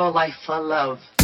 your life for love.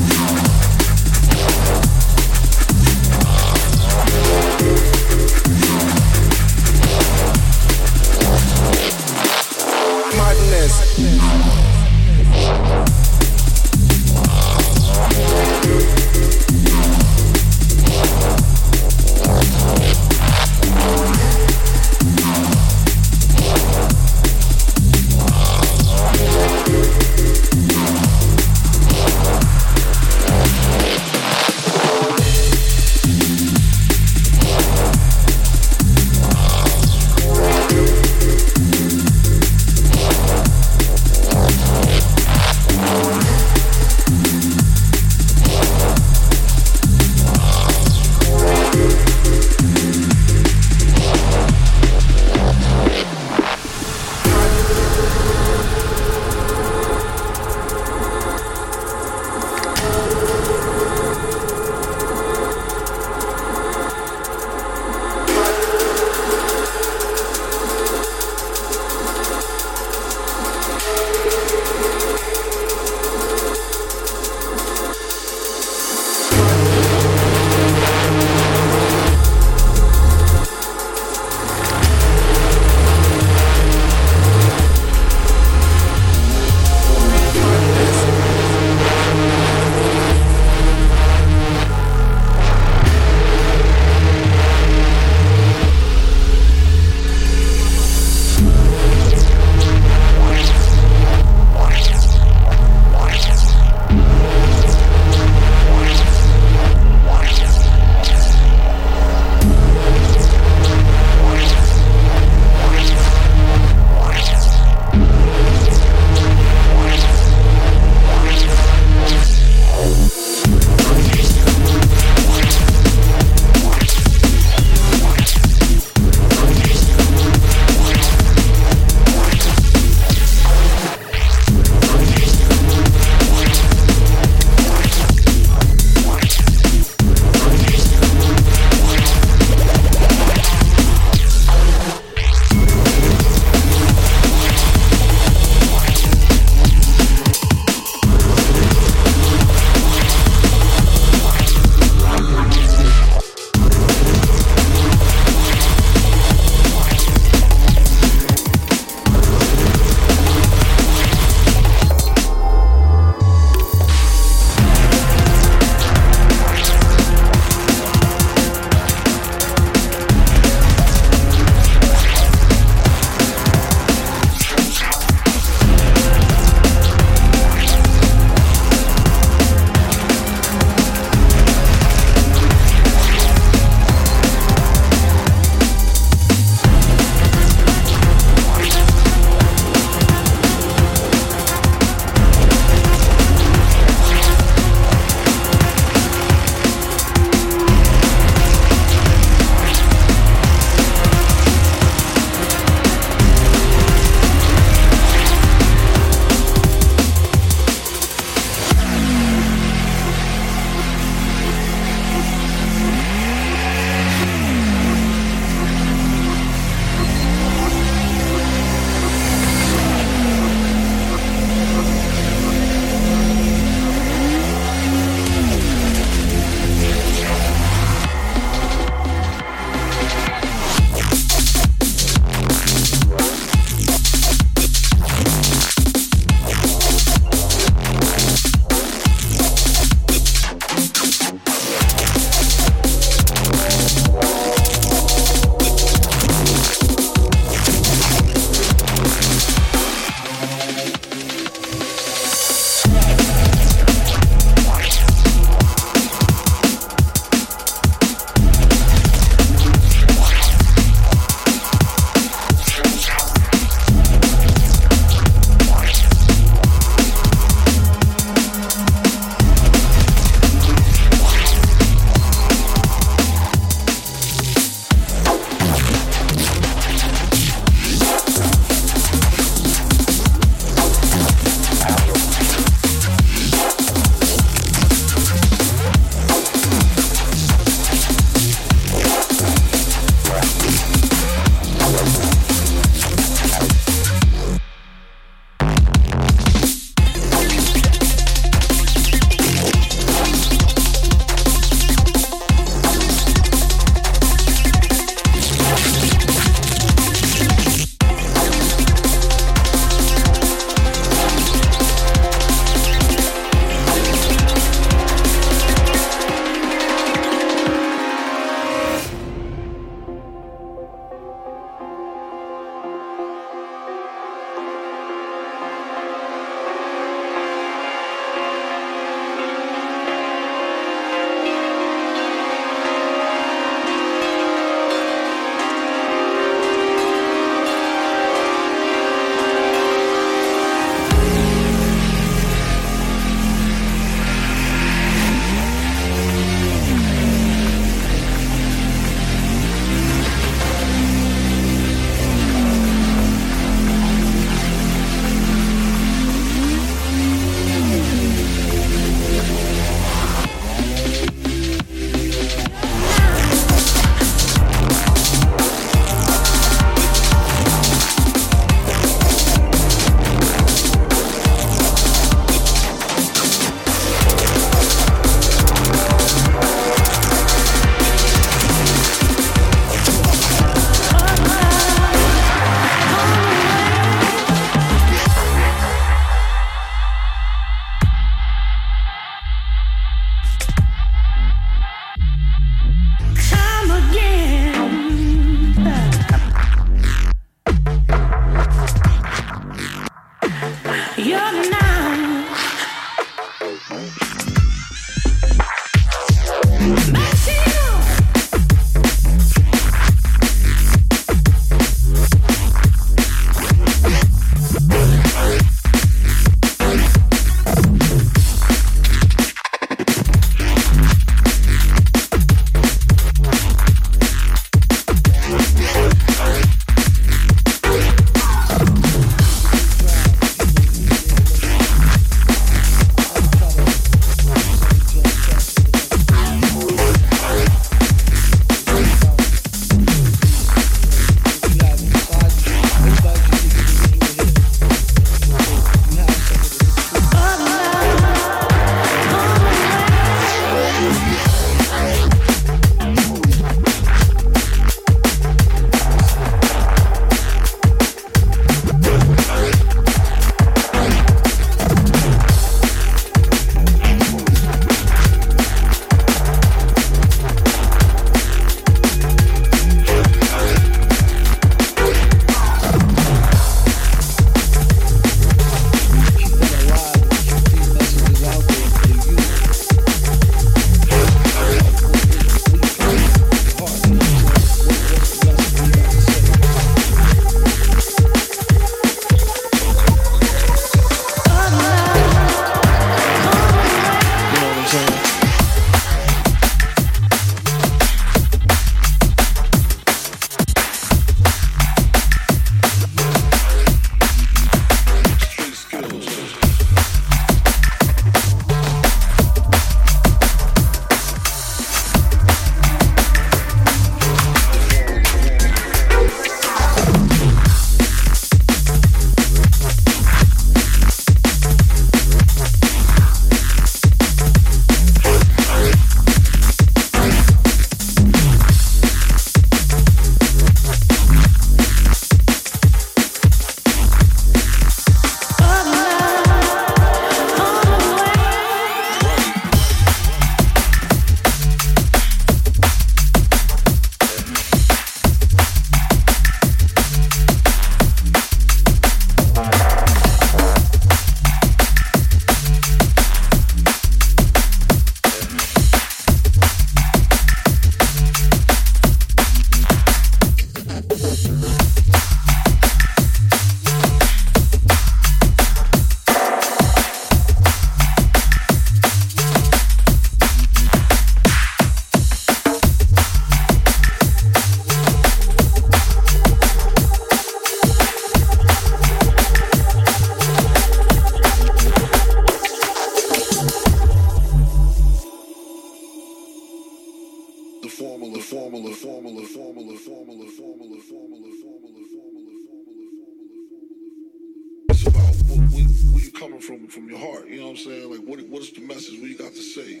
You know what I'm saying? Like what what is the message? What you got to say?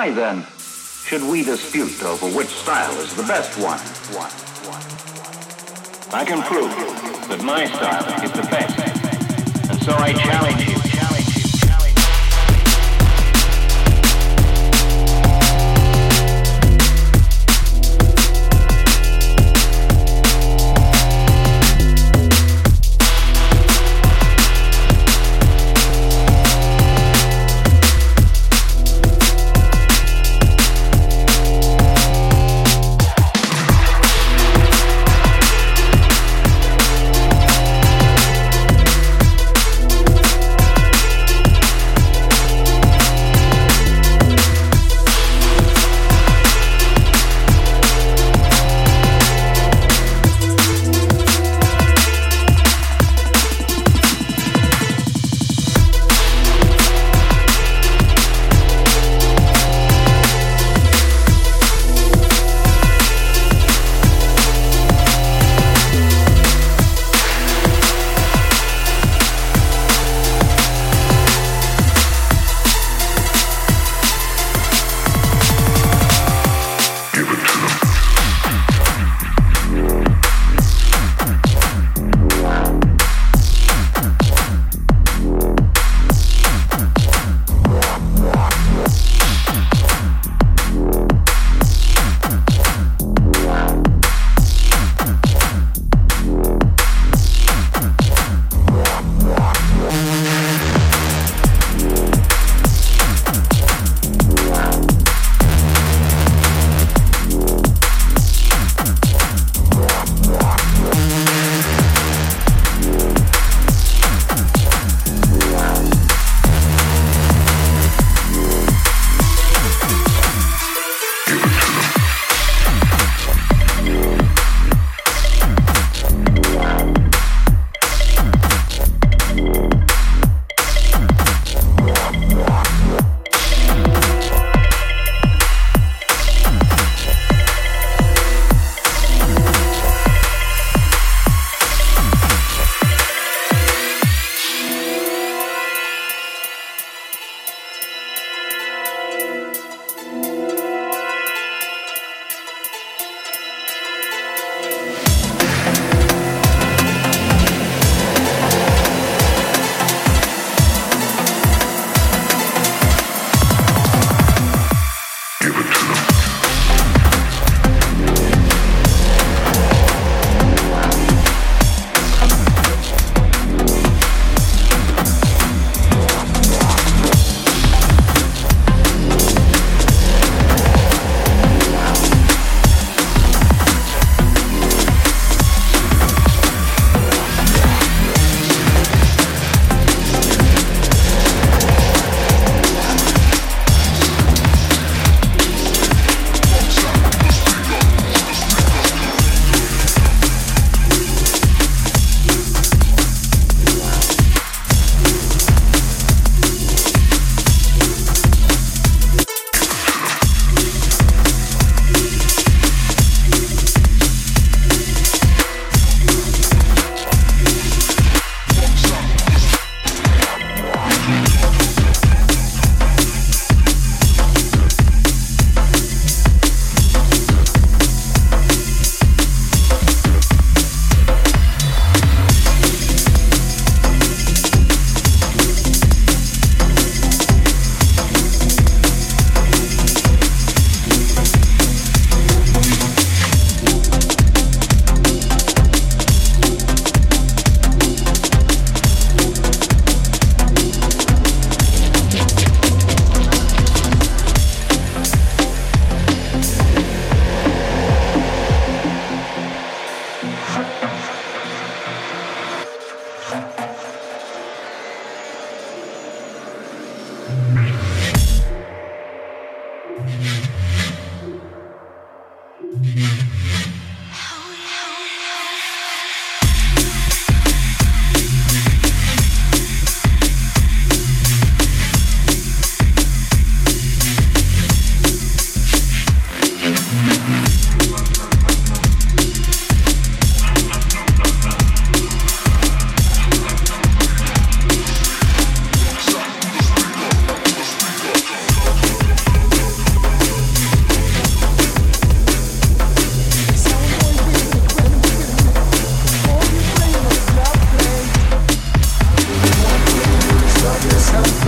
Why then should we dispute over which style is the best one? I can prove that my style is the best. And so I. Challenge you.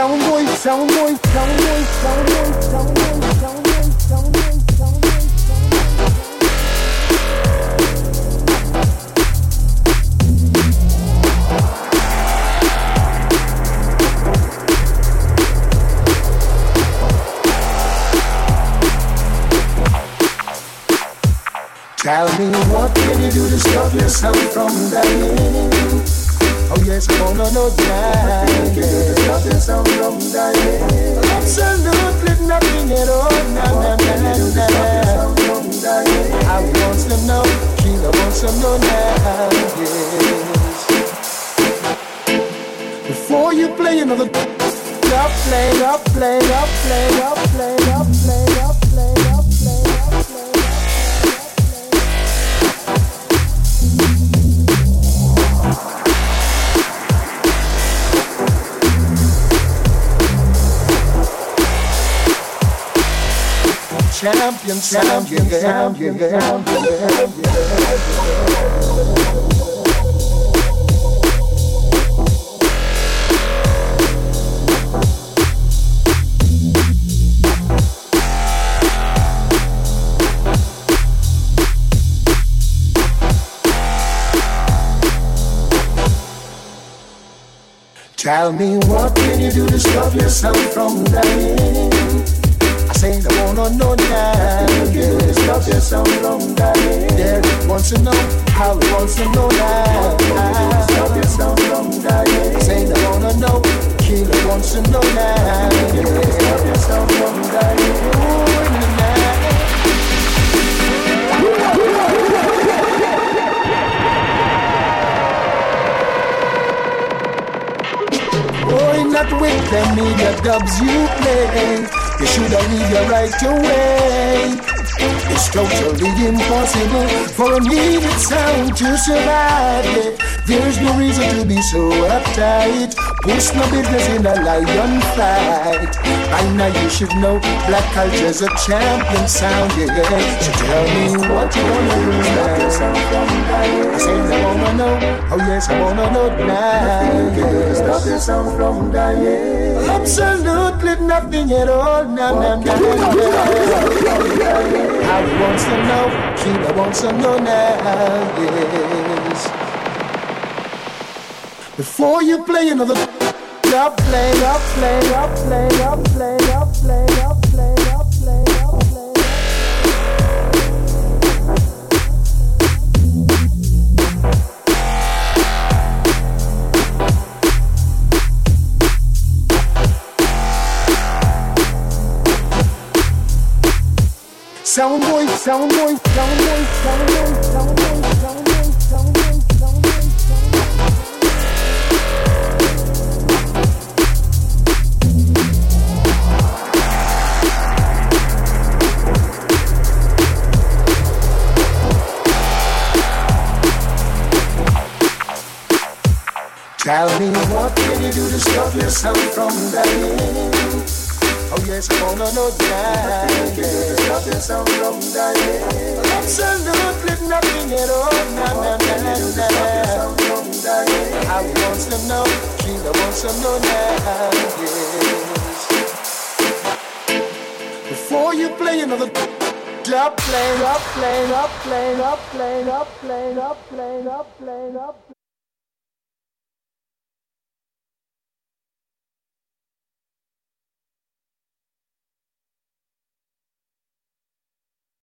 Tell me what can you do to stop yourself from dying? yes, oh no, no, yeah. Nothing sound wrong, darling. Absolutely nothing at all, na, na, na, na, na. I want some no, She wants some no, yes. Before you play another, up, play, up, play, up, play, up, play, up, play. Champion, champion, champion, champion. Tell me what can you do to stop yourself from dying? Say they wanna know that. Yes, cause you're so long, darling. Derek wants to know how he wants to know that. Cause you're so long, darling. Saying I wanna know. Killer wants to know that. Yes, cause you're so long, darling. Ooh, that way, the media dubs you you should leave your right away. It's totally impossible for a needed sound to survive. Yeah. There's no reason to be so uptight. Push no business in a lion fight. By now you should know black culture's a champion sound. Yeah. So tell me what you wanna do now. I say I wanna know. Oh yes, I wanna know now. Stop sound from dying. Absolutely nothing at all. Nah, nah, nah, nah. I wants to know. Killer wants to know now. Yes. Before you play another up, play up, play up, play up, play up, Tell me what can you do to stop yourself from dying? yes, oh no, no, die. There's nothing so wrong, die. Absolutely nothing at all, na, na, na, na. I want to know. Sheila wants some no, now, yes. Before you play another up, play, up, play, up, play, up, play, up, play, up, play, up, play, up.